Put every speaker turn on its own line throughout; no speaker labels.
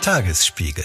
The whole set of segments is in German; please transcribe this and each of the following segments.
Tagesspiegel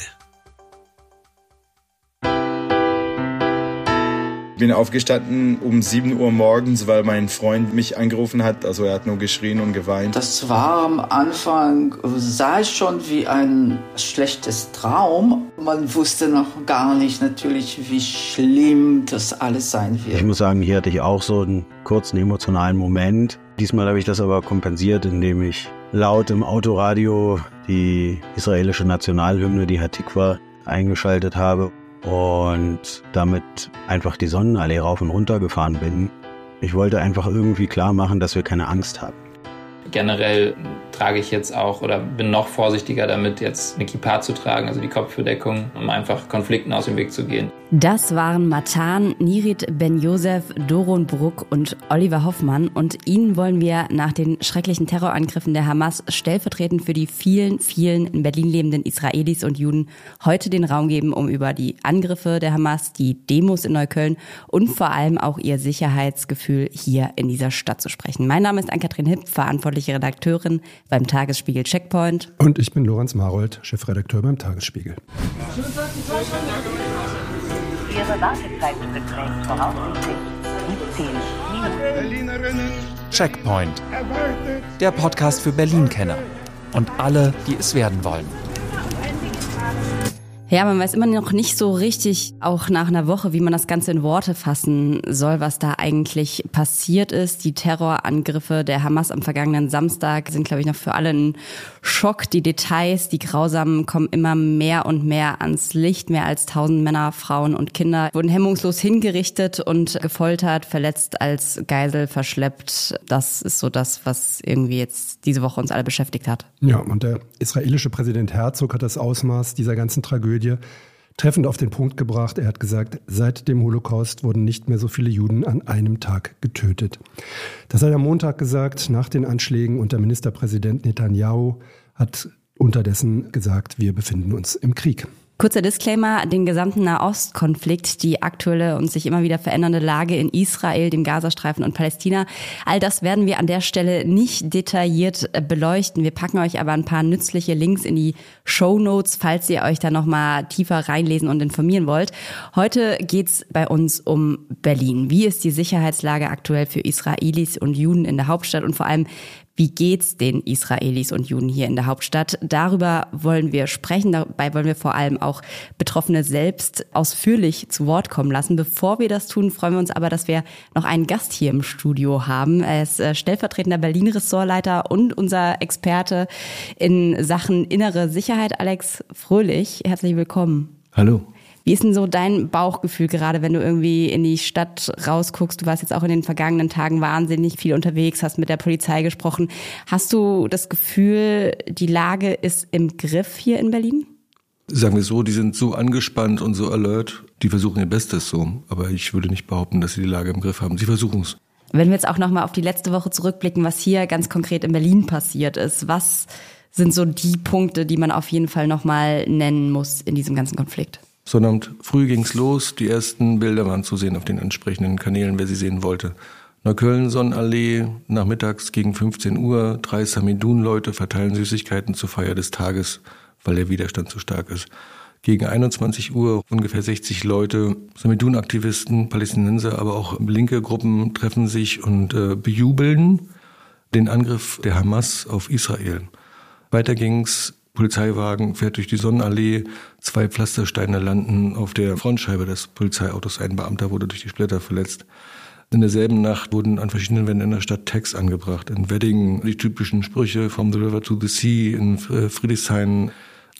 Ich bin aufgestanden um 7 Uhr morgens, weil mein Freund mich angerufen hat. Also er hat nur geschrien und geweint.
Das war am Anfang, sah ich schon wie ein schlechtes Traum. Man wusste noch gar nicht natürlich, wie schlimm das alles sein wird.
Ich muss sagen, hier hatte ich auch so einen kurzen emotionalen Moment. Diesmal habe ich das aber kompensiert, indem ich laut im Autoradio die israelische Nationalhymne, die Hatikwa, eingeschaltet habe und damit einfach die Sonnenallee rauf und runter gefahren bin. Ich wollte einfach irgendwie klar machen, dass wir keine Angst haben.
Generell trage ich jetzt auch oder bin noch vorsichtiger damit, jetzt eine Kippa zu tragen, also die Kopfbedeckung, um einfach Konflikten aus dem Weg zu gehen.
Das waren Matan, Nirit Ben-Josef, Doron Bruck und Oliver Hoffmann. Und ihnen wollen wir nach den schrecklichen Terrorangriffen der Hamas stellvertretend für die vielen, vielen in Berlin lebenden Israelis und Juden heute den Raum geben, um über die Angriffe der Hamas, die Demos in Neukölln und vor allem auch ihr Sicherheitsgefühl hier in dieser Stadt zu sprechen. Mein Name ist Ann-Kathrin Hipp, verantwortliche Redakteurin beim Tagesspiegel Checkpoint.
Und ich bin Lorenz Marold, Chefredakteur beim Tagesspiegel.
Ihre Wartezeit beträgt voraussichtlich 17 Minuten.
Checkpoint. Der Podcast für Berlin-Kenner und alle, die es werden wollen.
Ja, man weiß immer noch nicht so richtig, auch nach einer Woche, wie man das Ganze in Worte fassen soll, was da eigentlich passiert ist. Die Terrorangriffe der Hamas am vergangenen Samstag sind, glaube ich, noch für alle ein Schock. Die Details, die grausamen, kommen immer mehr und mehr ans Licht. Mehr als tausend Männer, Frauen und Kinder wurden hemmungslos hingerichtet und gefoltert, verletzt als Geisel verschleppt. Das ist so das, was irgendwie jetzt diese Woche uns alle beschäftigt hat.
Ja, und der israelische Präsident Herzog hat das Ausmaß dieser ganzen Tragödie Tragödie treffend auf den Punkt gebracht. Er hat gesagt, seit dem Holocaust wurden nicht mehr so viele Juden an einem Tag getötet. Das hat er am Montag gesagt, nach den Anschlägen und der Ministerpräsident Netanyahu hat unterdessen gesagt, wir befinden uns im Krieg.
Kurzer Disclaimer, den gesamten Nahostkonflikt, die aktuelle und sich immer wieder verändernde Lage in Israel, dem Gazastreifen und Palästina, all das werden wir an der Stelle nicht detailliert äh, beleuchten. Wir packen euch aber ein paar nützliche Links in die Show Notes, falls ihr euch da nochmal tiefer reinlesen und informieren wollt. Heute geht's bei uns um Berlin. Wie ist die Sicherheitslage aktuell für Israelis und Juden in der Hauptstadt und vor allem, wie geht's den Israelis und Juden hier in der Hauptstadt? Darüber wollen wir sprechen. Dabei wollen wir vor allem auch Betroffene selbst ausführlich zu Wort kommen lassen. Bevor wir das tun, freuen wir uns aber, dass wir noch einen Gast hier im Studio haben. Er ist äh, stellvertretender Berlin-Ressortleiter und unser Experte in Sachen innere Sicherheit, Alex Fröhlich. Herzlich willkommen.
Hallo.
Wie ist denn so dein Bauchgefühl gerade, wenn du irgendwie in die Stadt rausguckst? Du warst jetzt auch in den vergangenen Tagen wahnsinnig viel unterwegs, hast mit der Polizei gesprochen. Hast du das Gefühl, die Lage ist im Griff hier in Berlin?
Sagen wir so, die sind so angespannt und so alert, die versuchen ihr Bestes so. Aber ich würde nicht behaupten, dass sie die Lage im Griff haben. Sie versuchen es.
Wenn wir jetzt auch nochmal auf die letzte Woche zurückblicken, was hier ganz konkret in Berlin passiert ist, was sind so die Punkte, die man auf jeden Fall nochmal nennen muss in diesem ganzen Konflikt?
Sondern früh ging's los. Die ersten Bilder waren zu sehen auf den entsprechenden Kanälen, wer sie sehen wollte. Neukölln, Sonnenallee, nachmittags gegen 15 Uhr, drei Samidun-Leute verteilen Süßigkeiten zur Feier des Tages, weil der Widerstand zu stark ist. Gegen 21 Uhr ungefähr 60 Leute, Samidun-Aktivisten, Palästinenser, aber auch linke Gruppen treffen sich und äh, bejubeln den Angriff der Hamas auf Israel. Weiter ging's Polizeiwagen fährt durch die Sonnenallee, zwei Pflastersteine landen auf der Frontscheibe des Polizeiautos, ein Beamter wurde durch die Splitter verletzt. In derselben Nacht wurden an verschiedenen Wänden in der Stadt Tags angebracht. In Wedding die typischen Sprüche from the river to the sea, in äh, Friedrichshain,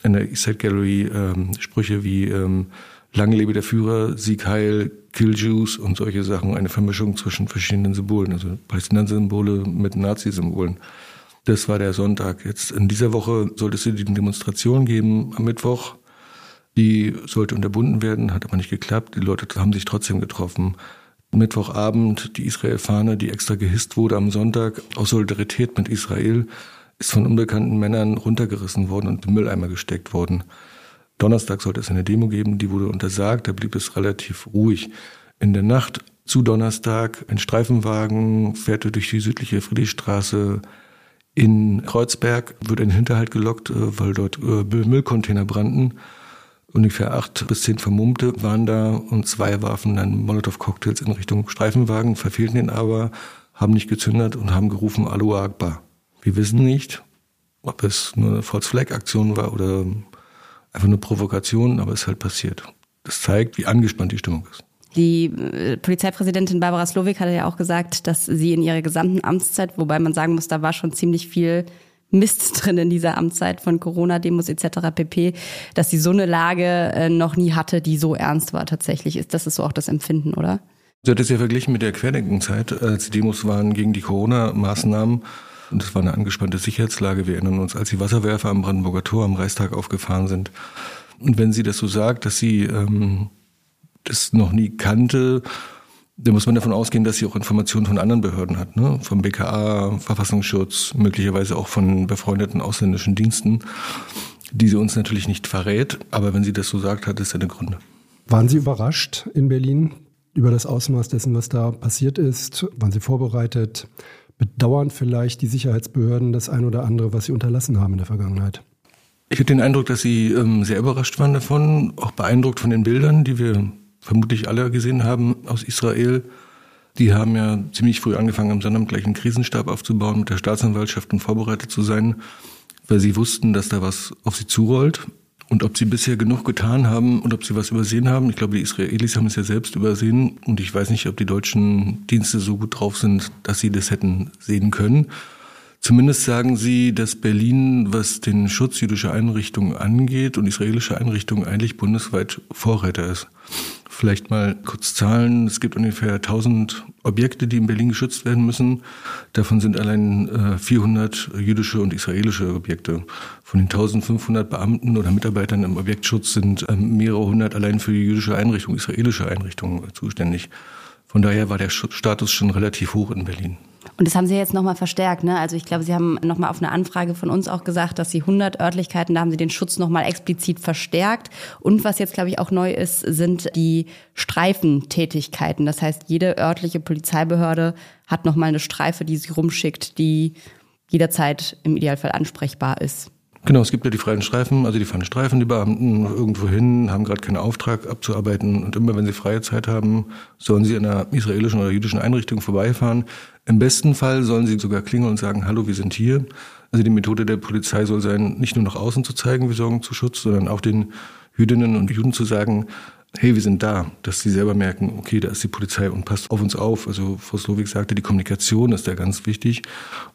in der Eastside Gallery ähm, Sprüche wie ähm, Lang lebe der Führer, Sieg heil, Kill Jews und solche Sachen. Eine Vermischung zwischen verschiedenen Symbolen, also Palästinenser-Symbole mit Nazi-Symbolen. Das war der Sonntag. Jetzt in dieser Woche sollte es die Demonstration geben am Mittwoch. Die sollte unterbunden werden, hat aber nicht geklappt. Die Leute haben sich trotzdem getroffen. Mittwochabend die Israel-Fahne, die extra gehisst wurde am Sonntag aus Solidarität mit Israel, ist von unbekannten Männern runtergerissen worden und im Mülleimer gesteckt worden. Donnerstag sollte es eine Demo geben, die wurde untersagt, da blieb es relativ ruhig. In der Nacht zu Donnerstag ein Streifenwagen fährte durch die südliche Friedrichstraße In Kreuzberg wird ein Hinterhalt gelockt, äh, weil dort äh, Müllcontainer brannten. Ungefähr acht bis zehn Vermummte waren da und zwei warfen dann Molotow-Cocktails in Richtung Streifenwagen, verfehlten den aber, haben nicht gezündert und haben gerufen Alu Akbar. Wir wissen nicht, ob es nur eine False-Flag-Aktion war oder einfach eine Provokation, aber es ist halt passiert. Das zeigt, wie angespannt die Stimmung ist.
Die äh, Polizeipräsidentin Barbara Slowik hatte ja auch gesagt, dass sie in ihrer gesamten Amtszeit, wobei man sagen muss, da war schon ziemlich viel Mist drin in dieser Amtszeit von Corona-Demos etc. pp, dass sie so eine Lage äh, noch nie hatte, die so ernst war tatsächlich. Ist das ist so auch das Empfinden, oder?
Sie hat es ja verglichen mit der Querdenkenzeit, als die Demos waren gegen die Corona-Maßnahmen. Und es war eine angespannte Sicherheitslage. Wir erinnern uns, als die Wasserwerfer am Brandenburger Tor am Reichstag aufgefahren sind. Und wenn sie das so sagt, dass sie ähm, das noch nie kannte, dann muss man davon ausgehen, dass sie auch Informationen von anderen Behörden hat, ne? vom BKA, Verfassungsschutz, möglicherweise auch von befreundeten ausländischen Diensten, die sie uns natürlich nicht verrät. Aber wenn sie das so sagt, hat es seine Gründe.
Waren Sie überrascht in Berlin über das Ausmaß dessen, was da passiert ist? Waren Sie vorbereitet? Bedauern vielleicht die Sicherheitsbehörden das ein oder andere, was sie unterlassen haben in der Vergangenheit?
Ich hatte den Eindruck, dass sie ähm, sehr überrascht waren davon, auch beeindruckt von den Bildern, die wir vermutlich alle gesehen haben aus Israel. Die haben ja ziemlich früh angefangen, am Sonnabend gleich einen Krisenstab aufzubauen, mit der Staatsanwaltschaft und vorbereitet zu sein, weil sie wussten, dass da was auf sie zurollt. Und ob sie bisher genug getan haben und ob sie was übersehen haben, ich glaube, die Israelis haben es ja selbst übersehen. Und ich weiß nicht, ob die deutschen Dienste so gut drauf sind, dass sie das hätten sehen können. Zumindest sagen sie, dass Berlin, was den Schutz jüdischer Einrichtungen angeht und israelischer Einrichtungen, eigentlich bundesweit Vorreiter ist. Vielleicht mal kurz Zahlen. Es gibt ungefähr 1000 Objekte, die in Berlin geschützt werden müssen. Davon sind allein äh, 400 jüdische und israelische Objekte. Von den 1500 Beamten oder Mitarbeitern im Objektschutz sind äh, mehrere hundert allein für jüdische Einrichtung, israelische Einrichtungen äh, zuständig. Von daher war der Status schon relativ hoch in Berlin.
Und das haben Sie jetzt nochmal verstärkt, ne? Also ich glaube, Sie haben nochmal auf eine Anfrage von uns auch gesagt, dass Sie 100 Örtlichkeiten, da haben Sie den Schutz nochmal explizit verstärkt. Und was jetzt, glaube ich, auch neu ist, sind die Streifentätigkeiten. Das heißt, jede örtliche Polizeibehörde hat nochmal eine Streife, die sie rumschickt, die jederzeit im Idealfall ansprechbar ist.
Genau, es gibt ja die freien Streifen, also die fahren Streifen, die Beamten irgendwo hin, haben gerade keinen Auftrag abzuarbeiten und immer wenn sie freie Zeit haben, sollen sie in einer israelischen oder jüdischen Einrichtung vorbeifahren. Im besten Fall sollen sie sogar klingeln und sagen, hallo, wir sind hier. Also die Methode der Polizei soll sein, nicht nur nach außen zu zeigen, wir sorgen zu Schutz, sondern auch den Jüdinnen und Juden zu sagen, hey, wir sind da, dass sie selber merken, okay, da ist die Polizei und passt auf uns auf. Also Frau Slowik sagte, die Kommunikation ist da ganz wichtig,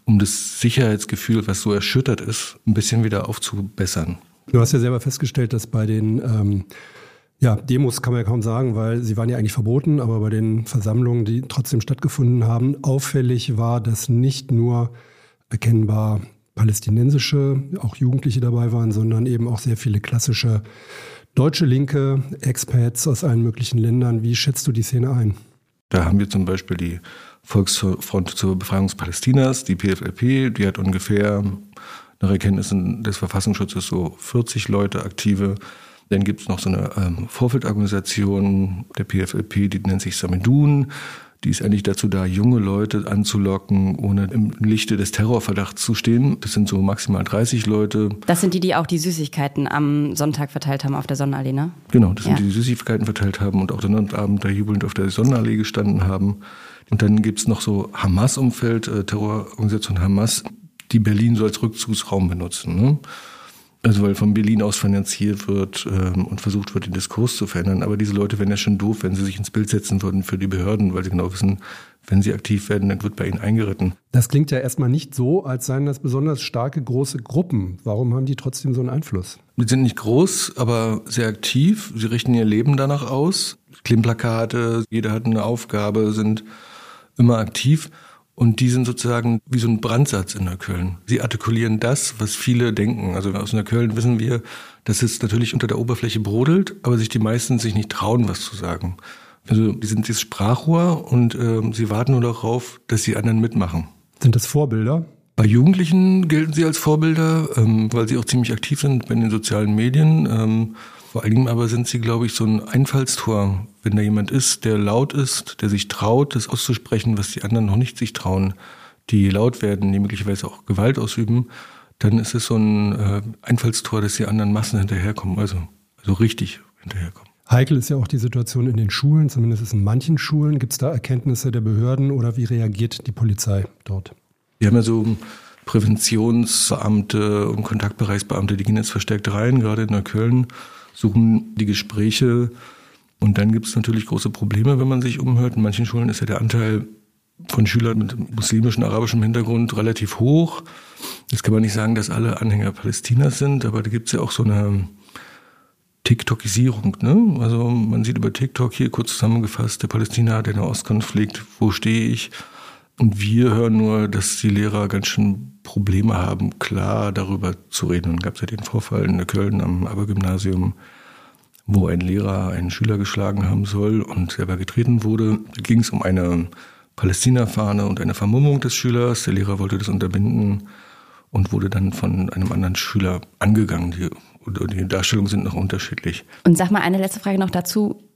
um das Sicherheitsgefühl, was so erschüttert ist, ein bisschen wieder aufzubessern.
Du hast ja selber festgestellt, dass bei den ähm, ja, Demos kann man ja kaum sagen, weil sie waren ja eigentlich verboten, aber bei den Versammlungen, die trotzdem stattgefunden haben, auffällig war, dass nicht nur erkennbar palästinensische, auch Jugendliche dabei waren, sondern eben auch sehr viele klassische Deutsche Linke, Expats aus allen möglichen Ländern. Wie schätzt du die Szene ein?
Da haben wir zum Beispiel die Volksfront zur Befreiung Palästinas, die PFLP, die hat ungefähr nach Erkenntnissen des Verfassungsschutzes so 40 Leute aktive. Dann gibt es noch so eine ähm, Vorfeldorganisation der PFLP, die nennt sich Samedun. Die ist eigentlich dazu da, junge Leute anzulocken, ohne im Lichte des Terrorverdachts zu stehen. Das sind so maximal 30 Leute.
Das sind die, die auch die Süßigkeiten am Sonntag verteilt haben auf der Sonnenallee, ne?
Genau, das sind die, die Süßigkeiten verteilt haben und auch den Abend da jubelnd auf der Sonnenallee gestanden haben. Und dann gibt's noch so Hamas-Umfeld, äh, Terrororganisation Hamas, die Berlin so als Rückzugsraum benutzen. Ne? Also weil von Berlin aus finanziert wird ähm, und versucht wird, den Diskurs zu verändern. Aber diese Leute wären ja schon doof, wenn sie sich ins Bild setzen würden für die Behörden, weil sie genau wissen, wenn sie aktiv werden, dann wird bei ihnen eingeritten.
Das klingt ja erstmal nicht so, als seien das besonders starke, große Gruppen. Warum haben die trotzdem so einen Einfluss?
Die sind nicht groß, aber sehr aktiv. Sie richten ihr Leben danach aus. Klimplakate, jeder hat eine Aufgabe, sind immer aktiv. Und die sind sozusagen wie so ein Brandsatz in Neukölln. Sie artikulieren das, was viele denken. Also aus Neukölln wissen wir, dass es natürlich unter der Oberfläche brodelt, aber sich die meisten sich nicht trauen, was zu sagen. Also die sind dieses Sprachrohr und äh, sie warten nur darauf, dass die anderen mitmachen.
Sind das Vorbilder?
Bei Jugendlichen gelten sie als Vorbilder, ähm, weil sie auch ziemlich aktiv sind bei den sozialen Medien. Ähm, vor Dingen aber sind sie, glaube ich, so ein Einfallstor. Wenn da jemand ist, der laut ist, der sich traut, das auszusprechen, was die anderen noch nicht sich trauen, die laut werden, die möglicherweise auch Gewalt ausüben, dann ist es so ein äh, Einfallstor, dass die anderen Massen hinterherkommen, also, also richtig hinterherkommen.
Heikel ist ja auch die Situation in den Schulen, zumindest in manchen Schulen. Gibt es da Erkenntnisse der Behörden oder wie reagiert die Polizei dort?
Wir haben ja so Präventionsbeamte und Kontaktbereichsbeamte, die gehen jetzt verstärkt rein, gerade in Neukölln, suchen die Gespräche. Und dann gibt es natürlich große Probleme, wenn man sich umhört. In manchen Schulen ist ja der Anteil von Schülern mit muslimischem, arabischem Hintergrund relativ hoch. Jetzt kann man nicht sagen, dass alle Anhänger Palästinas sind, aber da gibt es ja auch so eine TikTokisierung. Ne? Also man sieht über TikTok hier kurz zusammengefasst, der Palästina, der Nahostkonflikt, wo stehe ich? Und wir hören nur, dass die Lehrer ganz schön Probleme haben, klar darüber zu reden. Und gab es ja den Vorfall in Köln am Abergymnasium, wo ein Lehrer einen Schüler geschlagen haben soll und selber getreten wurde. Da ging es um eine Palästina-Fahne und eine Vermummung des Schülers. Der Lehrer wollte das unterbinden und wurde dann von einem anderen Schüler angegangen. Die, die Darstellungen sind noch unterschiedlich.
Und sag mal eine letzte Frage noch dazu.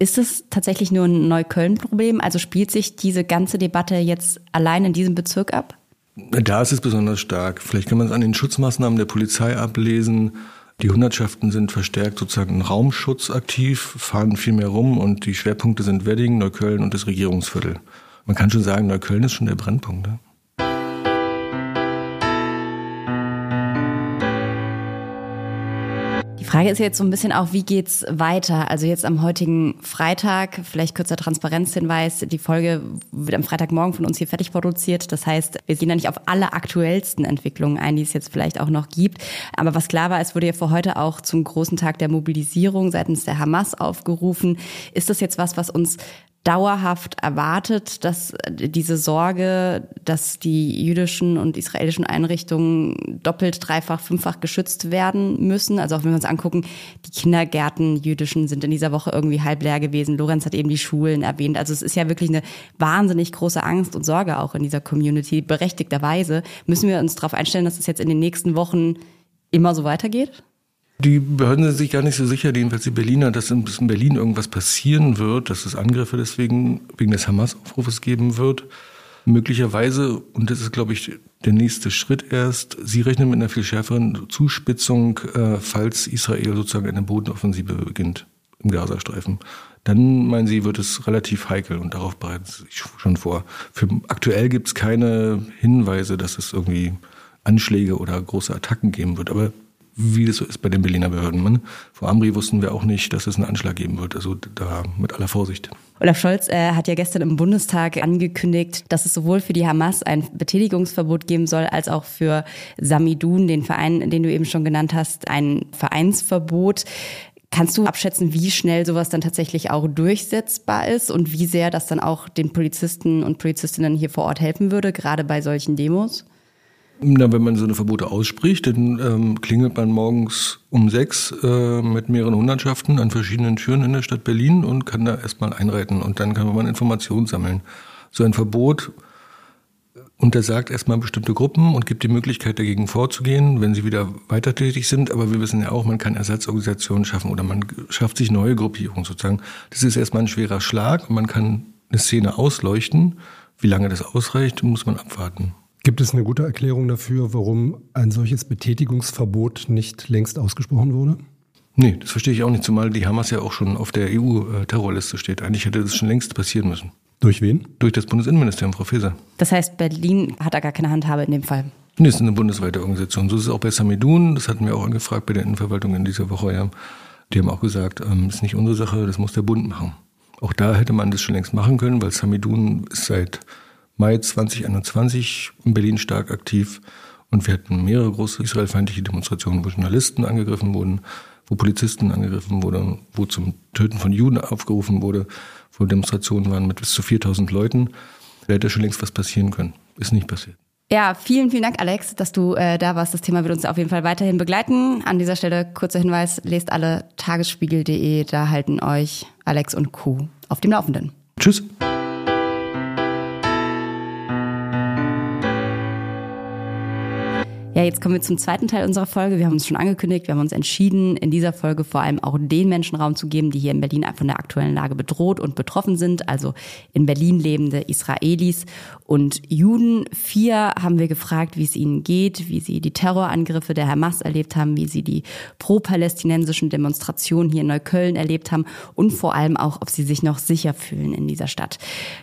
Ist es tatsächlich nur ein Neukölln-Problem? Also spielt sich diese ganze Debatte jetzt allein in diesem Bezirk ab?
Da ist es besonders stark. Vielleicht kann man es an den Schutzmaßnahmen der Polizei ablesen. Die Hundertschaften sind verstärkt sozusagen in Raumschutz aktiv, fahren viel mehr rum und die Schwerpunkte sind Wedding, Neukölln und das Regierungsviertel. Man kann schon sagen, Neukölln ist schon der Brennpunkt. Ne?
Frage ist jetzt so ein bisschen auch, wie geht's weiter? Also jetzt am heutigen Freitag, vielleicht kurzer Transparenzhinweis, die Folge wird am Freitagmorgen von uns hier fertig produziert. Das heißt, wir gehen da nicht auf alle aktuellsten Entwicklungen ein, die es jetzt vielleicht auch noch gibt. Aber was klar war, es wurde ja für heute auch zum großen Tag der Mobilisierung seitens der Hamas aufgerufen. Ist das jetzt was, was uns dauerhaft erwartet, dass diese Sorge, dass die jüdischen und israelischen Einrichtungen doppelt, dreifach, fünffach geschützt werden müssen. Also auch wenn wir uns angucken, die Kindergärten jüdischen sind in dieser Woche irgendwie halb leer gewesen. Lorenz hat eben die Schulen erwähnt. Also es ist ja wirklich eine wahnsinnig große Angst und Sorge auch in dieser Community. Berechtigterweise müssen wir uns darauf einstellen, dass es jetzt in den nächsten Wochen immer so weitergeht?
Die Behörden sind sich gar nicht so sicher, jedenfalls die Berliner, dass in Berlin irgendwas passieren wird, dass es Angriffe deswegen wegen des Hamas-Aufrufes geben wird. Möglicherweise, und das ist, glaube ich, der nächste Schritt erst, sie rechnen mit einer viel schärferen Zuspitzung, äh, falls Israel sozusagen eine Bodenoffensive beginnt im Gazastreifen. Dann, meinen sie, wird es relativ heikel und darauf bereiten sie sich schon vor. Für, aktuell gibt es keine Hinweise, dass es irgendwie Anschläge oder große Attacken geben wird. Aber wie das so ist bei den Berliner Behörden. Man, vor Amri wussten wir auch nicht, dass es einen Anschlag geben wird. Also da mit aller Vorsicht.
Olaf Scholz äh, hat ja gestern im Bundestag angekündigt, dass es sowohl für die Hamas ein Betätigungsverbot geben soll, als auch für Samidun, den Verein, den du eben schon genannt hast, ein Vereinsverbot. Kannst du abschätzen, wie schnell sowas dann tatsächlich auch durchsetzbar ist und wie sehr das dann auch den Polizisten und Polizistinnen hier vor Ort helfen würde, gerade bei solchen Demos?
Na, wenn man so eine Verbote ausspricht, dann ähm, klingelt man morgens um sechs äh, mit mehreren Hundertschaften an verschiedenen Türen in der Stadt Berlin und kann da erstmal einreiten und dann kann man Informationen sammeln. So ein Verbot untersagt erstmal bestimmte Gruppen und gibt die Möglichkeit dagegen vorzugehen, wenn sie wieder weiter tätig sind. Aber wir wissen ja auch, man kann Ersatzorganisationen schaffen oder man schafft sich neue Gruppierungen sozusagen. Das ist erstmal ein schwerer Schlag und man kann eine Szene ausleuchten. Wie lange das ausreicht, muss man abwarten.
Gibt es eine gute Erklärung dafür, warum ein solches Betätigungsverbot nicht längst ausgesprochen wurde?
Nee, das verstehe ich auch nicht, zumal die Hamas ja auch schon auf der EU-Terrorliste steht. Eigentlich hätte das schon längst passieren müssen.
Durch wen?
Durch das Bundesinnenministerium, Frau Faeser.
Das heißt, Berlin hat da gar keine Handhabe in dem Fall?
Nee, es ist eine bundesweite Organisation. So ist es auch bei Samidun. Das hatten wir auch angefragt bei der Innenverwaltung in dieser Woche. Ja. Die haben auch gesagt, ähm, ist nicht unsere Sache, das muss der Bund machen. Auch da hätte man das schon längst machen können, weil Samidun ist seit Mai 2021 in Berlin stark aktiv. Und wir hatten mehrere große israelfeindliche Demonstrationen, wo Journalisten angegriffen wurden, wo Polizisten angegriffen wurden, wo zum Töten von Juden aufgerufen wurde, wo Demonstrationen waren mit bis zu 4000 Leuten. Da hätte schon längst was passieren können. Ist nicht passiert.
Ja, vielen, vielen Dank, Alex, dass du äh, da warst. Das Thema wird uns auf jeden Fall weiterhin begleiten. An dieser Stelle kurzer Hinweis, lest alle tagesspiegel.de, da halten euch Alex und Kuh auf dem Laufenden.
Tschüss.
Ja, jetzt kommen wir zum zweiten Teil unserer Folge. Wir haben uns schon angekündigt, wir haben uns entschieden, in dieser Folge vor allem auch den Menschen Raum zu geben, die hier in Berlin von der aktuellen Lage bedroht und betroffen sind, also in Berlin lebende Israelis und Juden. Vier haben wir gefragt, wie es ihnen geht, wie sie die Terrorangriffe der Hamas erlebt haben, wie sie die pro-palästinensischen Demonstrationen hier in Neukölln erlebt haben und vor allem auch, ob sie sich noch sicher fühlen in dieser Stadt.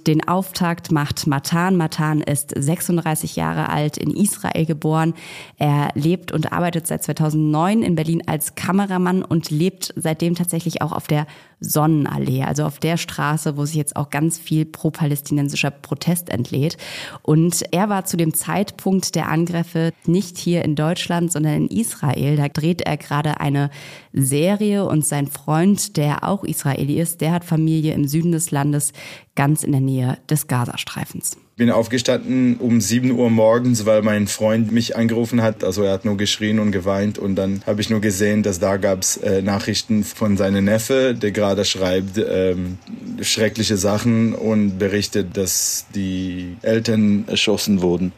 Den Auftakt macht Matan. Matan ist 36 Jahre alt, in Israel geboren. Er lebt und arbeitet seit 2009 in Berlin als Kameramann und lebt seitdem tatsächlich auch auf der Sonnenallee, also auf der Straße, wo sich jetzt auch ganz viel pro-palästinensischer Protest entlädt. Und er war zu dem Zeitpunkt der Angriffe nicht hier in Deutschland, sondern in Israel. Da dreht er gerade eine Serie und sein Freund, der auch Israeli ist, der hat Familie im Süden des Landes, ganz in der Nähe des Gazastreifens
bin aufgestanden um 7 Uhr morgens, weil mein Freund mich angerufen hat. Also er hat nur geschrien und geweint und dann habe ich nur gesehen, dass da gab's äh, Nachrichten von seinem Neffe, der gerade schreibt ähm, schreckliche Sachen und berichtet, dass die Eltern erschossen wurden.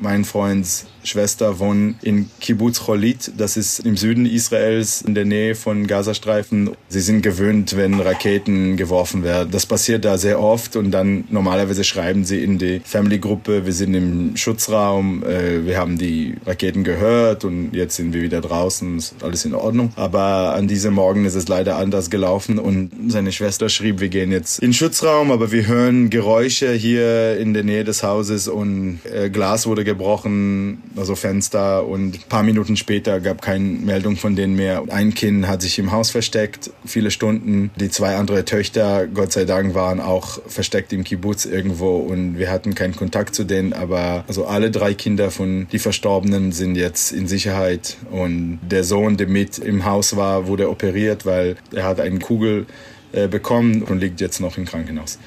Mein Freunds Schwester wohnen in Kibbutz Cholit. Das ist im Süden Israels in der Nähe von Gazastreifen. Sie sind gewöhnt, wenn Raketen geworfen werden. Das passiert da sehr oft und dann normalerweise schreiben sie in die Family-Gruppe, wir sind im Schutzraum, äh, wir haben die Raketen gehört und jetzt sind wir wieder draußen, ist alles in Ordnung. Aber an diesem Morgen ist es leider anders gelaufen und seine Schwester schrieb, wir gehen jetzt in den Schutzraum, aber wir hören Geräusche hier in der Nähe des Hauses und äh, Glas wurde gebrochen, also Fenster und ein paar Minuten später gab keine Meldung von denen mehr. Ein Kind hat sich im Haus versteckt, viele Stunden. Die zwei andere Töchter, Gott sei Dank, waren auch versteckt im Kibbutz irgendwo und wir hatten keinen Kontakt zu denen, aber also alle drei Kinder von die Verstorbenen sind jetzt in Sicherheit und der Sohn, der mit im Haus war, wurde operiert, weil er hat eine Kugel äh, bekommen und liegt jetzt noch im Krankenhaus.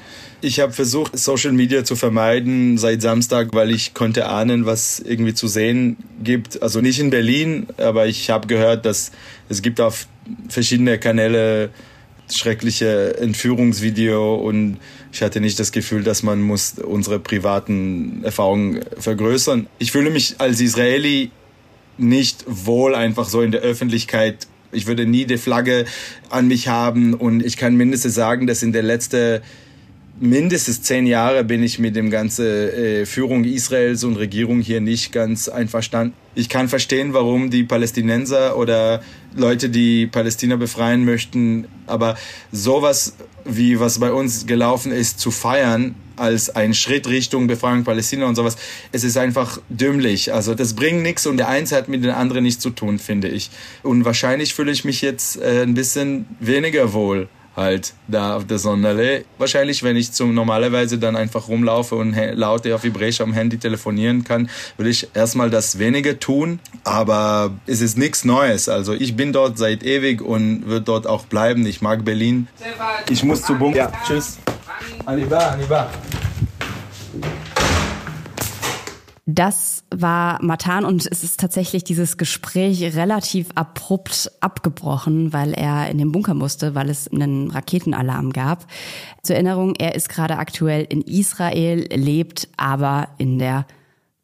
Ich habe versucht, Social Media zu vermeiden seit Samstag, weil ich konnte ahnen, was irgendwie zu sehen gibt. Also nicht in Berlin, aber ich habe gehört, dass es gibt auf verschiedene Kanäle schreckliche Entführungsvideo und ich hatte nicht das Gefühl, dass man muss unsere privaten Erfahrungen vergrößern. Ich fühle mich als Israeli nicht wohl einfach so in der Öffentlichkeit. Ich würde nie die Flagge an mich haben und ich kann mindestens sagen, dass in der letzten mindestens zehn Jahre bin ich mit dem ganzen äh, Führung Israels und Regierung hier nicht ganz einverstanden. Ich kann verstehen, warum die Palästinenser oder Leute, die Palästina befreien möchten, aber sowas wie was bei uns gelaufen ist, zu feiern als ein Schritt Richtung Befreiung Palästina und sowas, es ist einfach dümmlich. Also das bringt nichts und der eins hat mit dem anderen nichts zu tun, finde ich. Und wahrscheinlich fühle ich mich jetzt äh, ein bisschen weniger wohl halt da auf der Sonderle. Wahrscheinlich, wenn ich zum normalerweise dann einfach rumlaufe und laut auf Hebräisch am Handy telefonieren kann, will ich erstmal das weniger tun. Aber es ist nichts Neues. Also ich bin dort seit ewig und wird dort auch bleiben. Ich mag Berlin. Ich muss zu Bunker. Ja, tschüss. Aniba, Aniba.
Das war Matan und es ist tatsächlich dieses Gespräch relativ abrupt abgebrochen, weil er in den Bunker musste, weil es einen Raketenalarm gab. Zur Erinnerung, er ist gerade aktuell in Israel, lebt aber in der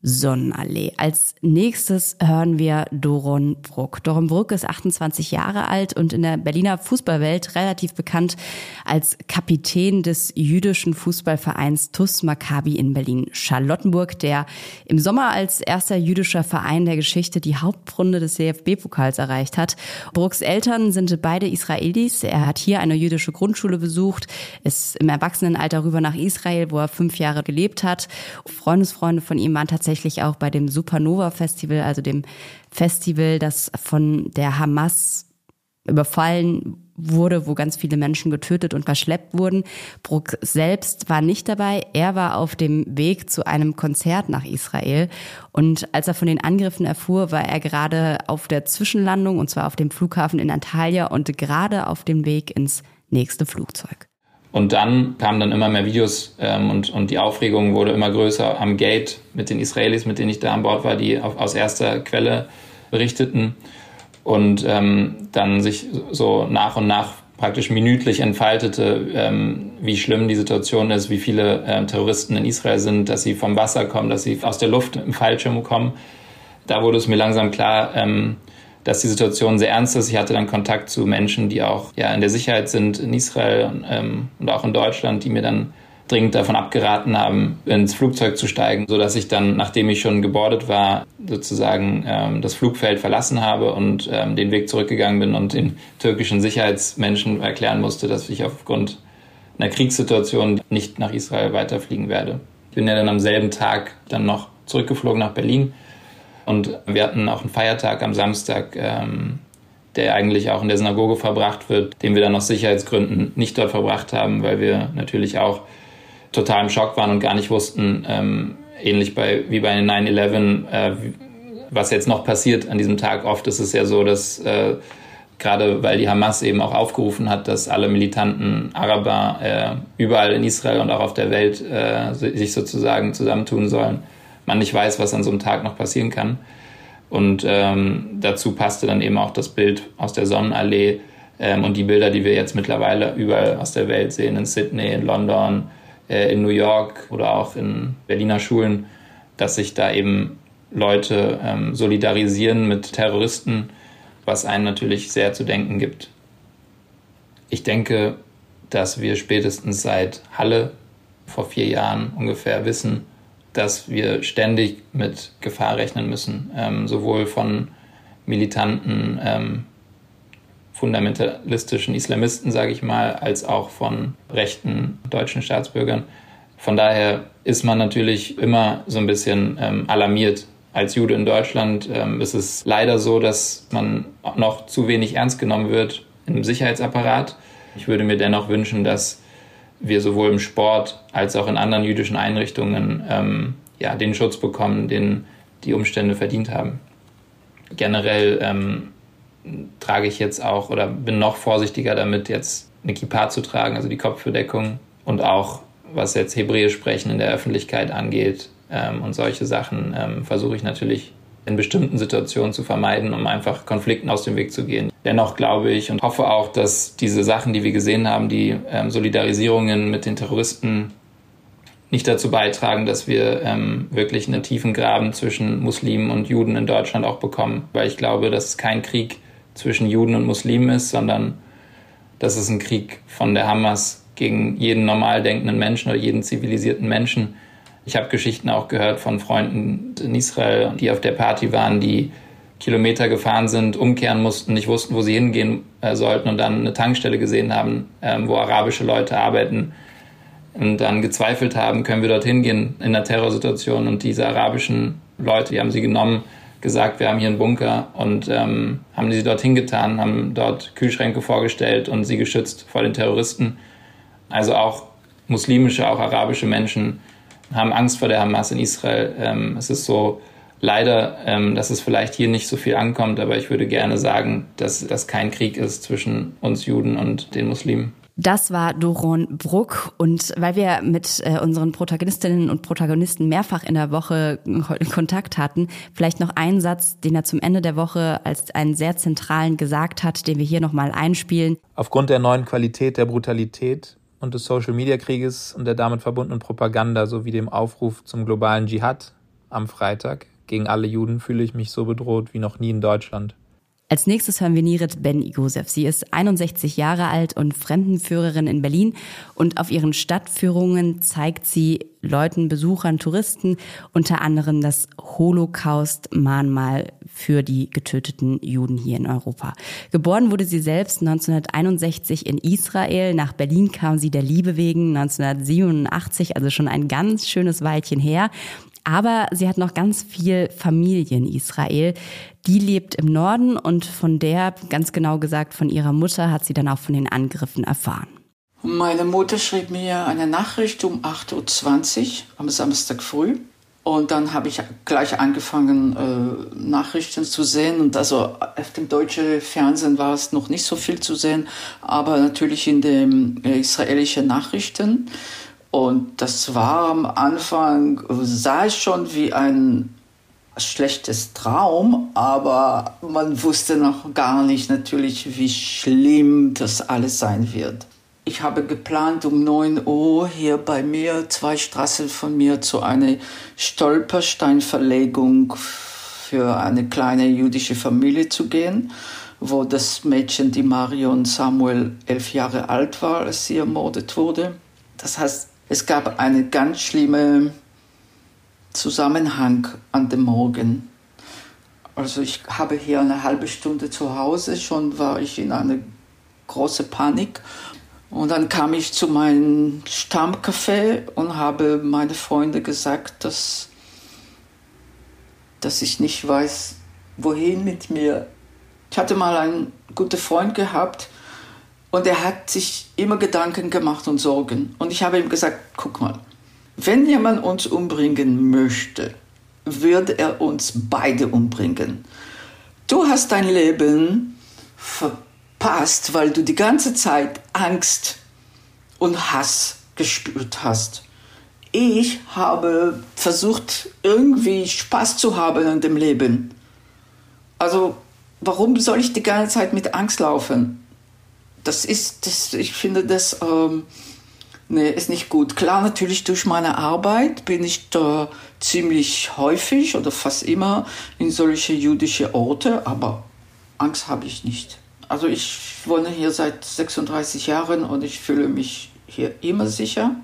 Sonnenallee. Als nächstes hören wir Doron Bruck. Doron Bruck ist 28 Jahre alt und in der Berliner Fußballwelt relativ bekannt als Kapitän des jüdischen Fußballvereins TUS Maccabi in Berlin-Charlottenburg, der im Sommer als erster jüdischer Verein der Geschichte die Hauptrunde des DFB-Pokals erreicht hat. Brucks Eltern sind beide Israelis. Er hat hier eine jüdische Grundschule besucht, ist im Erwachsenenalter rüber nach Israel, wo er fünf Jahre gelebt hat. Freundesfreunde von ihm waren tatsächlich tatsächlich auch bei dem Supernova Festival, also dem Festival, das von der Hamas überfallen wurde, wo ganz viele Menschen getötet und verschleppt wurden. Bruck selbst war nicht dabei. Er war auf dem Weg zu einem Konzert nach Israel. Und als er von den Angriffen erfuhr, war er gerade auf der Zwischenlandung, und zwar auf dem Flughafen in Antalya und gerade auf dem Weg ins nächste Flugzeug.
Und dann kamen dann immer mehr Videos ähm, und, und die Aufregung wurde immer größer am Gate mit den Israelis, mit denen ich da an Bord war, die auf, aus erster Quelle berichteten. Und ähm, dann sich so nach und nach praktisch minütlich entfaltete, ähm, wie schlimm die Situation ist, wie viele ähm, Terroristen in Israel sind, dass sie vom Wasser kommen, dass sie aus der Luft im Fallschirm kommen. da wurde es mir langsam klar, ähm, dass die Situation sehr ernst ist. Ich hatte dann Kontakt zu Menschen, die auch ja, in der Sicherheit sind in Israel ähm, und auch in Deutschland, die mir dann dringend davon abgeraten haben, ins Flugzeug zu steigen, sodass ich dann, nachdem ich schon gebordet war, sozusagen ähm, das Flugfeld verlassen habe und ähm, den Weg zurückgegangen bin und den türkischen Sicherheitsmenschen erklären musste, dass ich aufgrund einer Kriegssituation nicht nach Israel weiterfliegen werde. Ich bin ja dann am selben Tag dann noch zurückgeflogen nach Berlin und wir hatten auch einen Feiertag am Samstag, ähm, der eigentlich auch in der Synagoge verbracht wird, den wir dann aus Sicherheitsgründen nicht dort verbracht haben, weil wir natürlich auch total im Schock waren und gar nicht wussten, ähm, ähnlich bei, wie bei 9-11, äh, was jetzt noch passiert an diesem Tag. Oft ist es ja so, dass äh, gerade weil die Hamas eben auch aufgerufen hat, dass alle militanten Araber äh, überall in Israel und auch auf der Welt äh, sich sozusagen zusammentun sollen, man nicht weiß, was an so einem Tag noch passieren kann. Und ähm, dazu passte dann eben auch das Bild aus der Sonnenallee ähm, und die Bilder, die wir jetzt mittlerweile überall aus der Welt sehen, in Sydney, in London, äh, in New York oder auch in Berliner Schulen, dass sich da eben Leute ähm, solidarisieren mit Terroristen, was einen natürlich sehr zu denken gibt. Ich denke, dass wir spätestens seit Halle vor vier Jahren ungefähr wissen, dass wir ständig mit Gefahr rechnen müssen, ähm, sowohl von militanten, ähm, fundamentalistischen Islamisten, sage ich mal, als auch von rechten deutschen Staatsbürgern. Von daher ist man natürlich immer so ein bisschen ähm, alarmiert. Als Jude in Deutschland ähm, ist es leider so, dass man noch zu wenig ernst genommen wird im Sicherheitsapparat. Ich würde mir dennoch wünschen, dass wir sowohl im Sport als auch in anderen jüdischen Einrichtungen ähm, ja, den Schutz bekommen, den die Umstände verdient haben. Generell ähm, trage ich jetzt auch oder bin noch vorsichtiger damit, jetzt eine Kippa zu tragen, also die Kopfbedeckung und auch was jetzt Hebräisch sprechen in der Öffentlichkeit angeht ähm, und solche Sachen ähm, versuche ich natürlich in bestimmten Situationen zu vermeiden, um einfach Konflikten aus dem Weg zu gehen. Dennoch glaube ich und hoffe auch, dass diese Sachen, die wir gesehen haben, die ähm, Solidarisierungen mit den Terroristen nicht dazu beitragen, dass wir ähm, wirklich einen tiefen Graben zwischen Muslimen und Juden in Deutschland auch bekommen. Weil ich glaube, dass es kein Krieg zwischen Juden und Muslimen ist, sondern dass es ein Krieg von der Hamas gegen jeden normal denkenden Menschen oder jeden zivilisierten Menschen ich habe Geschichten auch gehört von Freunden in Israel, die auf der Party waren, die Kilometer gefahren sind, umkehren mussten, nicht wussten, wo sie hingehen äh, sollten und dann eine Tankstelle gesehen haben, ähm, wo arabische Leute arbeiten und dann gezweifelt haben, können wir dorthin gehen in einer Terrorsituation und diese arabischen Leute, die haben sie genommen, gesagt, wir haben hier einen Bunker und ähm, haben sie dorthin getan, haben dort Kühlschränke vorgestellt und sie geschützt vor den Terroristen. Also auch muslimische, auch arabische Menschen haben Angst vor der Hamas in Israel. Ähm, es ist so leider, ähm, dass es vielleicht hier nicht so viel ankommt, aber ich würde gerne sagen, dass das kein Krieg ist zwischen uns Juden und den Muslimen.
Das war Doron Bruck. Und weil wir mit äh, unseren Protagonistinnen und Protagonisten mehrfach in der Woche Kontakt hatten, vielleicht noch ein Satz, den er zum Ende der Woche als einen sehr zentralen gesagt hat, den wir hier nochmal einspielen.
Aufgrund der neuen Qualität der Brutalität und des Social-Media-Krieges und der damit verbundenen Propaganda sowie dem Aufruf zum globalen Dschihad am Freitag gegen alle Juden fühle ich mich so bedroht wie noch nie in Deutschland.
Als nächstes hören wir Nirit Ben Igosef. Sie ist 61 Jahre alt und Fremdenführerin in Berlin und auf ihren Stadtführungen zeigt sie Leuten, Besuchern, Touristen unter anderem das Holocaust-Mahnmal für die getöteten Juden hier in Europa. Geboren wurde sie selbst 1961 in Israel. Nach Berlin kam sie der Liebe wegen 1987, also schon ein ganz schönes Weilchen her. Aber sie hat noch ganz viel Familie in Israel. Die lebt im Norden und von der, ganz genau gesagt von ihrer Mutter, hat sie dann auch von den Angriffen erfahren.
Meine Mutter schrieb mir eine Nachricht um 8.20 Uhr am Samstag früh. Und dann habe ich gleich angefangen, äh, Nachrichten zu sehen. Und also auf dem deutschen Fernsehen war es noch nicht so viel zu sehen, aber natürlich in den äh, israelischen Nachrichten. Und das war am Anfang, sah ich schon wie ein schlechtes Traum, aber man wusste noch gar nicht natürlich, wie schlimm das alles sein wird. Ich habe geplant, um 9 Uhr hier bei mir, zwei Straßen von mir, zu einer Stolpersteinverlegung für eine kleine jüdische Familie zu gehen, wo das Mädchen, die Marion Samuel, elf Jahre alt war, als sie ermordet wurde. Das heißt, es gab einen ganz schlimmen Zusammenhang an dem Morgen. Also ich habe hier eine halbe Stunde zu Hause, schon war ich in einer großen Panik. Und dann kam ich zu meinem Stammcafé und habe meine Freunde gesagt, dass, dass ich nicht weiß, wohin mit mir. Ich hatte mal einen guten Freund gehabt und er hat sich immer Gedanken gemacht und Sorgen. Und ich habe ihm gesagt, guck mal, wenn jemand uns umbringen möchte, würde er uns beide umbringen. Du hast dein Leben verpasst, weil du die ganze Zeit Angst und Hass gespürt hast. Ich habe versucht, irgendwie Spaß zu haben an dem Leben. Also, warum soll ich die ganze Zeit mit Angst laufen? Das ist, das, ich finde das ähm, Nee, ist nicht gut. Klar, natürlich durch meine Arbeit bin ich da ziemlich häufig oder fast immer in solche jüdische Orte, aber Angst habe ich nicht. Also ich wohne hier seit 36 Jahren und ich fühle mich hier immer sicher.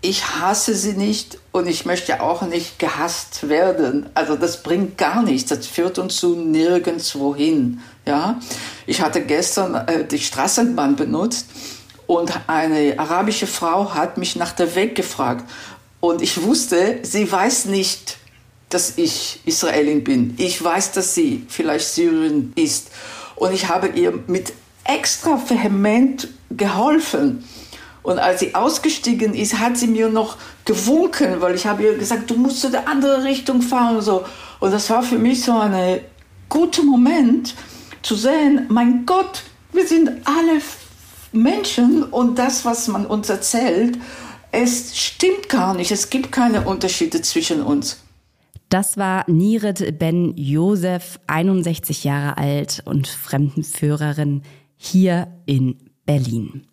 Ich hasse sie nicht und ich möchte auch nicht gehasst werden. Also das bringt gar nichts. Das führt uns zu nirgendwo hin. Ja, ich hatte gestern äh, die Straßenbahn benutzt und eine arabische Frau hat mich nach der Weg gefragt. Und ich wusste, sie weiß nicht, dass ich Israelin bin. Ich weiß, dass sie vielleicht Syrerin ist. Und ich habe ihr mit extra vehement geholfen. Und als sie ausgestiegen ist, hat sie mir noch gewunken, weil ich habe ihr gesagt, du musst in eine andere Richtung fahren und so. Und das war für mich so ein guter Moment zu sehen, mein Gott, wir sind alle Menschen und das, was man uns erzählt, es stimmt gar nicht. Es gibt keine Unterschiede zwischen uns.
Das war Niret Ben Josef, 61 Jahre alt und Fremdenführerin hier in Berlin.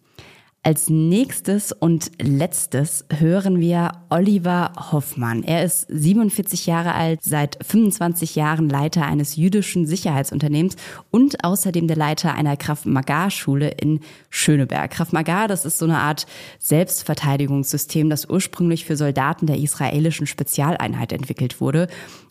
Als nächstes und letztes hören wir Oliver Hoffmann. Er ist 47 Jahre alt, seit 25 Jahren Leiter eines jüdischen Sicherheitsunternehmens und außerdem der Leiter einer Krav-Maga-Schule in Schöneberg. Krav-Maga, das ist so eine Art Selbstverteidigungssystem, das ursprünglich für Soldaten der israelischen Spezialeinheit entwickelt wurde.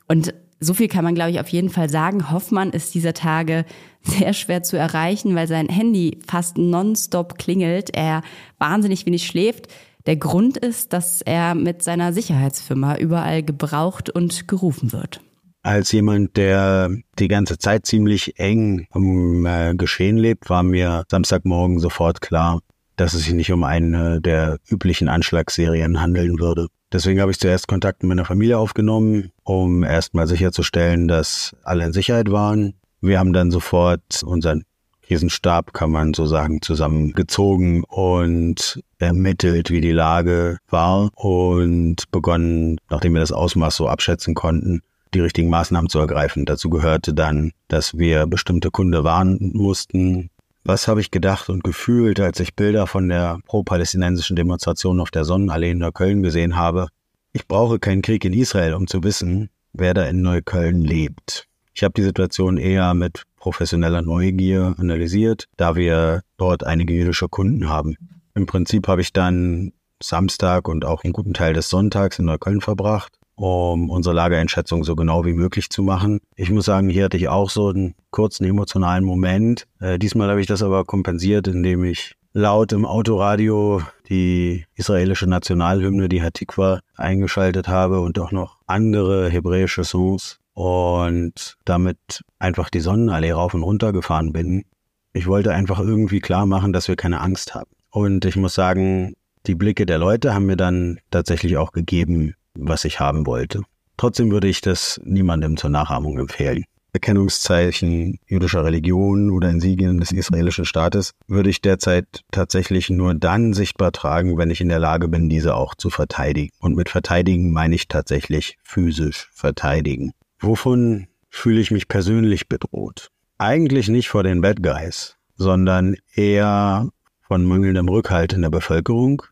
Und so viel kann man, glaube ich, auf jeden Fall sagen. Hoffmann ist dieser Tage sehr schwer zu erreichen, weil sein Handy fast nonstop klingelt, er wahnsinnig wenig schläft. Der Grund ist, dass er mit seiner Sicherheitsfirma überall gebraucht und gerufen wird.
Als jemand, der die ganze Zeit ziemlich eng am äh, Geschehen lebt, war mir Samstagmorgen sofort klar, dass es sich nicht um eine der üblichen Anschlagsserien handeln würde. Deswegen habe ich zuerst Kontakt mit meiner Familie aufgenommen, um erstmal sicherzustellen, dass alle in Sicherheit waren. Wir haben dann sofort unseren Krisenstab, kann man so sagen, zusammengezogen und ermittelt, wie die Lage war und begonnen, nachdem wir das Ausmaß so abschätzen konnten, die richtigen Maßnahmen zu ergreifen. Dazu gehörte dann, dass wir bestimmte Kunde warnen mussten, was habe ich gedacht und gefühlt, als ich Bilder von der pro-palästinensischen Demonstration auf der Sonnenallee in Neukölln gesehen habe? Ich brauche keinen Krieg in Israel, um zu wissen, wer da in Neukölln lebt. Ich habe die Situation eher mit professioneller Neugier analysiert, da wir dort einige jüdische Kunden haben. Im Prinzip habe ich dann Samstag und auch einen guten Teil des Sonntags in Neukölln verbracht um unsere Lageeinschätzung so genau wie möglich zu machen. Ich muss sagen, hier hatte ich auch so einen kurzen emotionalen Moment. Äh, diesmal habe ich das aber kompensiert, indem ich laut im Autoradio die israelische Nationalhymne, die Hatikwa, eingeschaltet habe und auch noch andere hebräische Songs und damit einfach die Sonnenallee rauf und runter gefahren bin. Ich wollte einfach irgendwie klar machen, dass wir keine Angst haben. Und ich muss sagen, die Blicke der Leute haben mir dann tatsächlich auch gegeben, was ich haben wollte. Trotzdem würde ich das niemandem zur Nachahmung empfehlen. Erkennungszeichen jüdischer Religion oder Insignien des israelischen Staates würde ich derzeit tatsächlich nur dann sichtbar tragen, wenn ich in der Lage bin, diese auch zu verteidigen. Und mit verteidigen meine ich tatsächlich physisch verteidigen. Wovon fühle ich mich persönlich bedroht? Eigentlich nicht vor den Bad Guys, sondern eher von mangelndem Rückhalt in der Bevölkerung,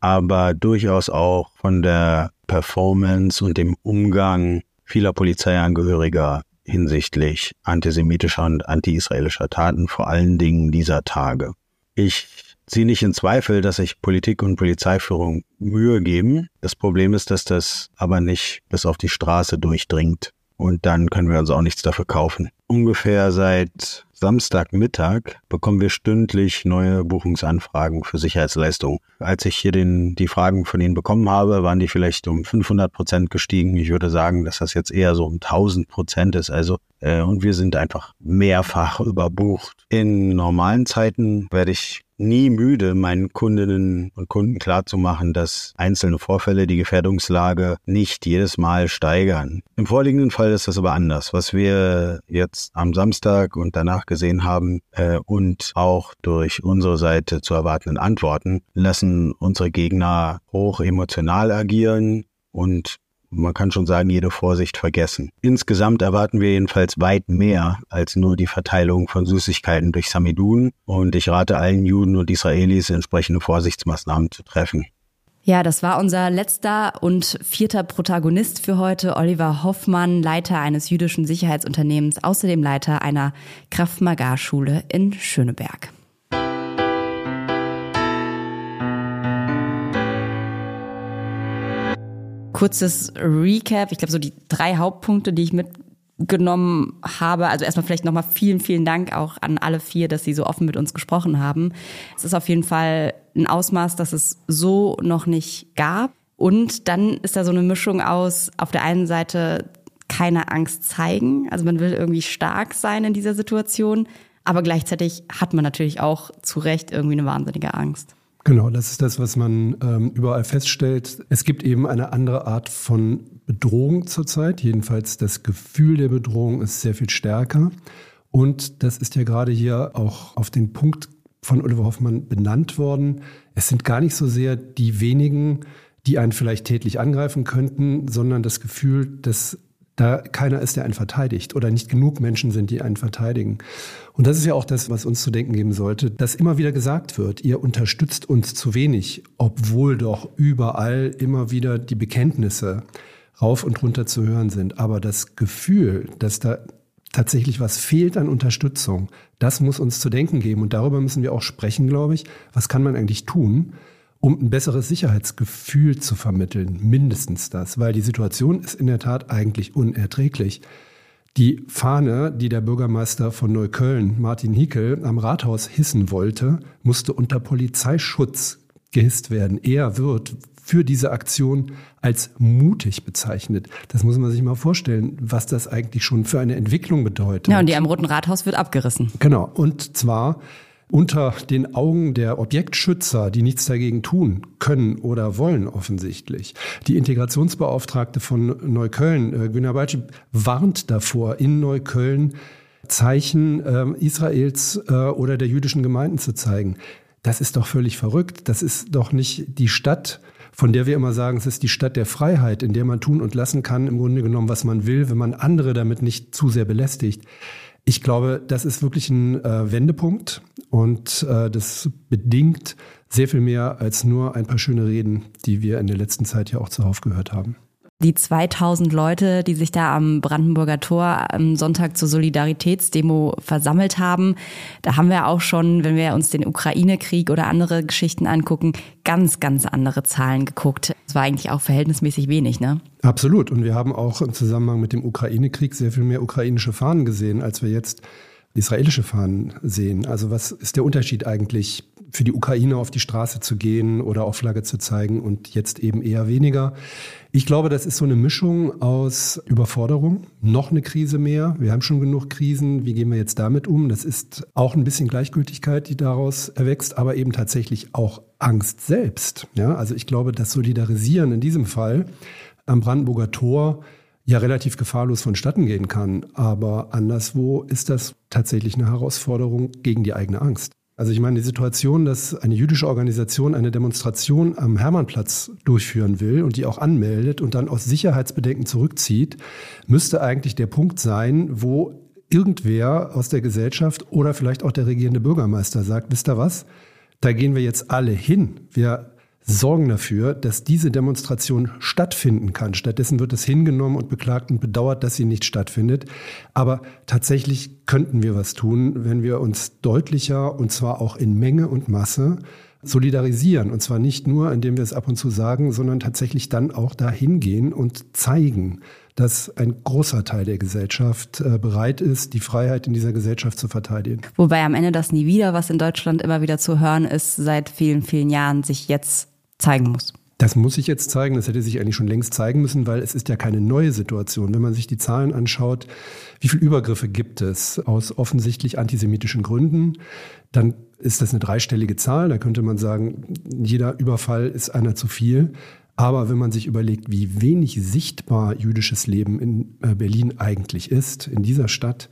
aber durchaus auch von der Performance und dem Umgang vieler Polizeiangehöriger hinsichtlich antisemitischer und anti-israelischer Taten, vor allen Dingen dieser Tage. Ich ziehe nicht in Zweifel, dass sich Politik und Polizeiführung Mühe geben. Das Problem ist, dass das aber nicht bis auf die Straße durchdringt. Und dann können wir uns auch nichts dafür kaufen. Ungefähr seit Samstagmittag bekommen wir stündlich neue Buchungsanfragen für Sicherheitsleistungen. Als ich hier den, die Fragen von Ihnen bekommen habe, waren die vielleicht um 500 Prozent gestiegen. Ich würde sagen, dass das jetzt eher so um 1000 Prozent ist. Also, äh, und wir sind einfach mehrfach überbucht. In normalen Zeiten werde ich nie müde, meinen Kundinnen und Kunden klarzumachen, dass einzelne Vorfälle die Gefährdungslage nicht jedes Mal steigern. Im vorliegenden Fall ist das aber anders. Was wir jetzt am Samstag und danach gesehen haben äh, und auch durch unsere Seite zu erwartenden Antworten, lassen unsere Gegner hoch emotional agieren und man kann schon sagen, jede Vorsicht vergessen. Insgesamt erwarten wir jedenfalls weit mehr als nur die Verteilung von Süßigkeiten durch Samidun und ich rate allen Juden und Israelis, entsprechende Vorsichtsmaßnahmen zu treffen.
Ja, das war unser letzter und vierter Protagonist für heute, Oliver Hoffmann, Leiter eines jüdischen Sicherheitsunternehmens, außerdem Leiter einer Kraft-Magar-Schule in Schöneberg. Kurzes Recap. Ich glaube, so die drei Hauptpunkte, die ich mitgenommen habe. Also erstmal vielleicht nochmal vielen, vielen Dank auch an alle vier, dass sie so offen mit uns gesprochen haben. Es ist auf jeden Fall ein Ausmaß, das es so noch nicht gab. Und dann ist da so eine Mischung aus, auf der einen Seite keine Angst zeigen. Also man will irgendwie stark sein in dieser Situation. Aber gleichzeitig hat man natürlich auch zu Recht irgendwie eine wahnsinnige Angst.
Genau, das ist das, was man ähm, überall feststellt. Es gibt eben eine andere Art von Bedrohung zurzeit. Jedenfalls das Gefühl der Bedrohung ist sehr viel stärker. Und das ist ja gerade hier auch auf den Punkt von Oliver Hoffmann benannt worden. Es sind gar nicht so sehr die wenigen, die einen vielleicht tätlich angreifen könnten, sondern das Gefühl, dass da keiner ist, der einen verteidigt oder nicht genug Menschen sind, die einen verteidigen. Und das ist ja auch das, was uns zu denken geben sollte, dass immer wieder gesagt wird, ihr unterstützt uns zu wenig, obwohl doch überall immer wieder die Bekenntnisse rauf und runter zu hören sind. Aber das Gefühl, dass da tatsächlich was fehlt an Unterstützung, das muss uns zu denken geben. Und darüber müssen wir auch sprechen, glaube ich. Was kann man eigentlich tun? Um ein besseres Sicherheitsgefühl zu vermitteln. Mindestens das, weil die Situation ist in der Tat eigentlich unerträglich. Die Fahne, die der Bürgermeister von Neukölln, Martin Hickel, am Rathaus hissen wollte, musste unter Polizeischutz gehisst werden. Er wird für diese Aktion als mutig bezeichnet. Das muss man sich mal vorstellen, was das eigentlich schon für eine Entwicklung bedeutet.
Ja, und die am Roten Rathaus wird abgerissen.
Genau. Und zwar unter den Augen der Objektschützer, die nichts dagegen tun können oder wollen offensichtlich. Die Integrationsbeauftragte von Neukölln, äh, Günter Balci, warnt davor, in Neukölln Zeichen äh, Israels äh, oder der jüdischen Gemeinden zu zeigen. Das ist doch völlig verrückt. Das ist doch nicht die Stadt, von der wir immer sagen, es ist die Stadt der Freiheit, in der man tun und lassen kann, im Grunde genommen, was man will, wenn man andere damit nicht zu sehr belästigt. Ich glaube, das ist wirklich ein äh, Wendepunkt und äh, das bedingt sehr viel mehr als nur ein paar schöne Reden, die wir in der letzten Zeit ja auch zuhauf gehört haben.
Die 2000 Leute, die sich da am Brandenburger Tor am Sonntag zur Solidaritätsdemo versammelt haben, da haben wir auch schon, wenn wir uns den Ukraine-Krieg oder andere Geschichten angucken, ganz, ganz andere Zahlen geguckt. Es war eigentlich auch verhältnismäßig wenig, ne?
Absolut. Und wir haben auch im Zusammenhang mit dem Ukraine-Krieg sehr viel mehr ukrainische Fahnen gesehen, als wir jetzt israelische Fahnen sehen. Also was ist der Unterschied eigentlich für die Ukraine auf die Straße zu gehen oder auf Flagge zu zeigen und jetzt eben eher weniger? Ich glaube, das ist so eine Mischung aus Überforderung, noch eine Krise mehr. Wir haben schon genug Krisen. Wie gehen wir jetzt damit um? Das ist auch ein bisschen Gleichgültigkeit, die daraus erwächst, aber eben tatsächlich auch Angst selbst. Ja, also ich glaube, das Solidarisieren in diesem Fall am Brandenburger Tor ja relativ gefahrlos vonstatten gehen kann. Aber anderswo ist das tatsächlich eine Herausforderung gegen die eigene Angst. Also ich meine, die Situation, dass eine jüdische Organisation eine Demonstration am Hermannplatz durchführen will und die auch anmeldet und dann aus Sicherheitsbedenken zurückzieht, müsste eigentlich der Punkt sein, wo irgendwer aus der Gesellschaft oder vielleicht auch der regierende Bürgermeister sagt, wisst ihr was, da gehen wir jetzt alle hin. Wir sorgen dafür, dass diese Demonstration stattfinden kann. Stattdessen wird es hingenommen und beklagt und bedauert, dass sie nicht stattfindet. Aber tatsächlich könnten wir was tun, wenn wir uns deutlicher und zwar auch in Menge und Masse solidarisieren. Und zwar nicht nur, indem wir es ab und zu sagen, sondern tatsächlich dann auch dahin gehen und zeigen, dass ein großer Teil der Gesellschaft äh, bereit ist, die Freiheit in dieser Gesellschaft zu verteidigen.
Wobei am Ende das nie wieder, was in Deutschland immer wieder zu hören ist, seit vielen, vielen Jahren sich jetzt zeigen muss.
Das muss sich jetzt zeigen, das hätte sich eigentlich schon längst zeigen müssen, weil es ist ja keine neue Situation. Wenn man sich die Zahlen anschaut, wie viele Übergriffe gibt es aus offensichtlich antisemitischen Gründen, dann ist das eine dreistellige Zahl. Da könnte man sagen, jeder Überfall ist einer zu viel. Aber wenn man sich überlegt, wie wenig sichtbar jüdisches Leben in äh, Berlin eigentlich ist, in dieser Stadt,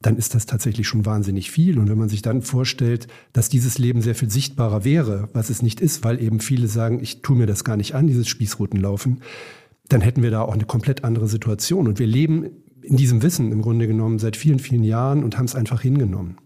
dann ist das tatsächlich schon wahnsinnig viel. Und wenn man sich dann vorstellt, dass dieses Leben sehr viel sichtbarer wäre, was es nicht ist, weil eben viele sagen, ich tue mir das gar nicht an, dieses Spießrutenlaufen, dann hätten wir da auch eine komplett andere Situation. Und wir leben in diesem Wissen im Grunde genommen seit vielen, vielen Jahren und haben es einfach hingenommen.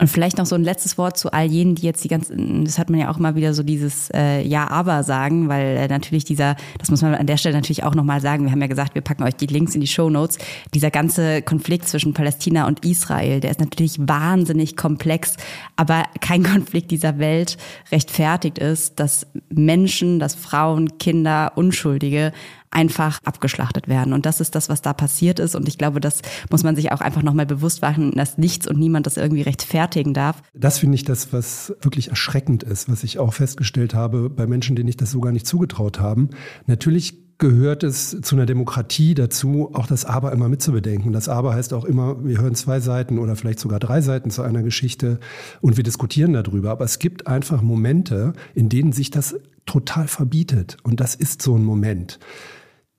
Und vielleicht noch so ein letztes Wort zu all jenen, die jetzt die ganzen, das hat man ja auch immer wieder so dieses äh, Ja, aber sagen, weil äh, natürlich dieser, das muss man an der Stelle natürlich auch nochmal sagen, wir haben ja gesagt, wir packen euch die Links in die Show Notes. Dieser ganze Konflikt zwischen Palästina und Israel, der ist natürlich wahnsinnig komplex, aber kein Konflikt dieser Welt rechtfertigt ist, dass Menschen, dass Frauen, Kinder, Unschuldige einfach abgeschlachtet werden. Und das ist das, was da passiert ist. Und ich glaube, das muss man sich auch einfach nochmal bewusst machen, dass nichts und niemand das irgendwie rechtfertigen darf.
Das finde ich das, was wirklich erschreckend ist, was ich auch festgestellt habe bei Menschen, denen ich das so gar nicht zugetraut haben. Natürlich gehört es zu einer Demokratie dazu, auch das Aber immer mitzubedenken. Das Aber heißt auch immer, wir hören zwei Seiten oder vielleicht sogar drei Seiten zu einer Geschichte und wir diskutieren darüber. Aber es gibt einfach Momente, in denen sich das total verbietet. Und das ist so ein Moment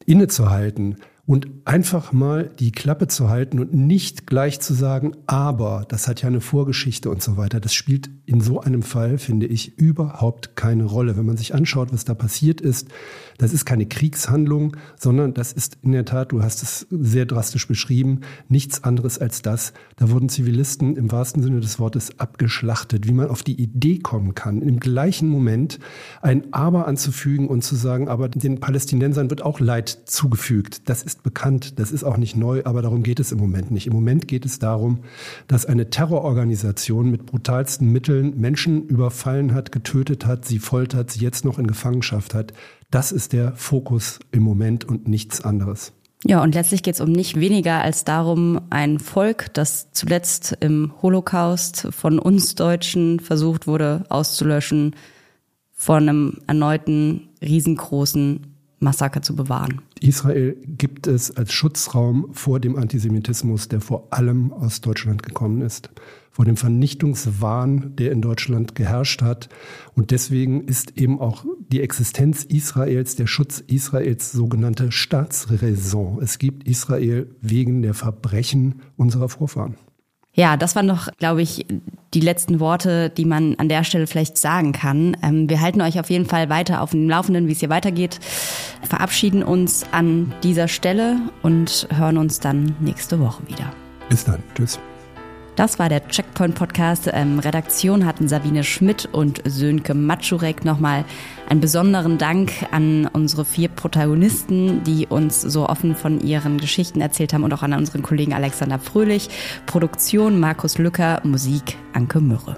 innezuhalten und einfach mal die Klappe zu halten und nicht gleich zu sagen, aber das hat ja eine Vorgeschichte und so weiter. Das spielt in so einem Fall, finde ich, überhaupt keine Rolle. Wenn man sich anschaut, was da passiert ist, das ist keine Kriegshandlung, sondern das ist in der Tat, du hast es sehr drastisch beschrieben, nichts anderes als das. Da wurden Zivilisten im wahrsten Sinne des Wortes abgeschlachtet. Wie man auf die Idee kommen kann, im gleichen Moment ein Aber anzufügen und zu sagen, aber den Palästinensern wird auch Leid zugefügt. Das ist bekannt, das ist auch nicht neu, aber darum geht es im Moment nicht. Im Moment geht es darum, dass eine Terrororganisation mit brutalsten Mitteln Menschen überfallen hat, getötet hat, sie foltert, sie jetzt noch in Gefangenschaft hat. Das ist der Fokus im Moment und nichts anderes.
Ja, und letztlich geht es um nicht weniger als darum, ein Volk, das zuletzt im Holocaust von uns Deutschen versucht wurde auszulöschen, vor einem erneuten riesengroßen Massaker zu bewahren.
Israel gibt es als Schutzraum vor dem Antisemitismus, der vor allem aus Deutschland gekommen ist, vor dem Vernichtungswahn, der in Deutschland geherrscht hat. Und deswegen ist eben auch die Existenz Israels, der Schutz Israels sogenannte Staatsräson. Es gibt Israel wegen der Verbrechen unserer Vorfahren.
Ja, das waren doch, glaube ich, die letzten Worte, die man an der Stelle vielleicht sagen kann. Ähm, wir halten euch auf jeden Fall weiter auf dem Laufenden, wie es hier weitergeht, verabschieden uns an dieser Stelle und hören uns dann nächste Woche wieder.
Bis dann. Tschüss.
Das war der Checkpoint Podcast. Ähm, Redaktion hatten Sabine Schmidt und Sönke Matschurek. Nochmal einen besonderen Dank an unsere vier Protagonisten, die uns so offen von ihren Geschichten erzählt haben und auch an unseren Kollegen Alexander Fröhlich. Produktion Markus Lücker, Musik Anke Mürre.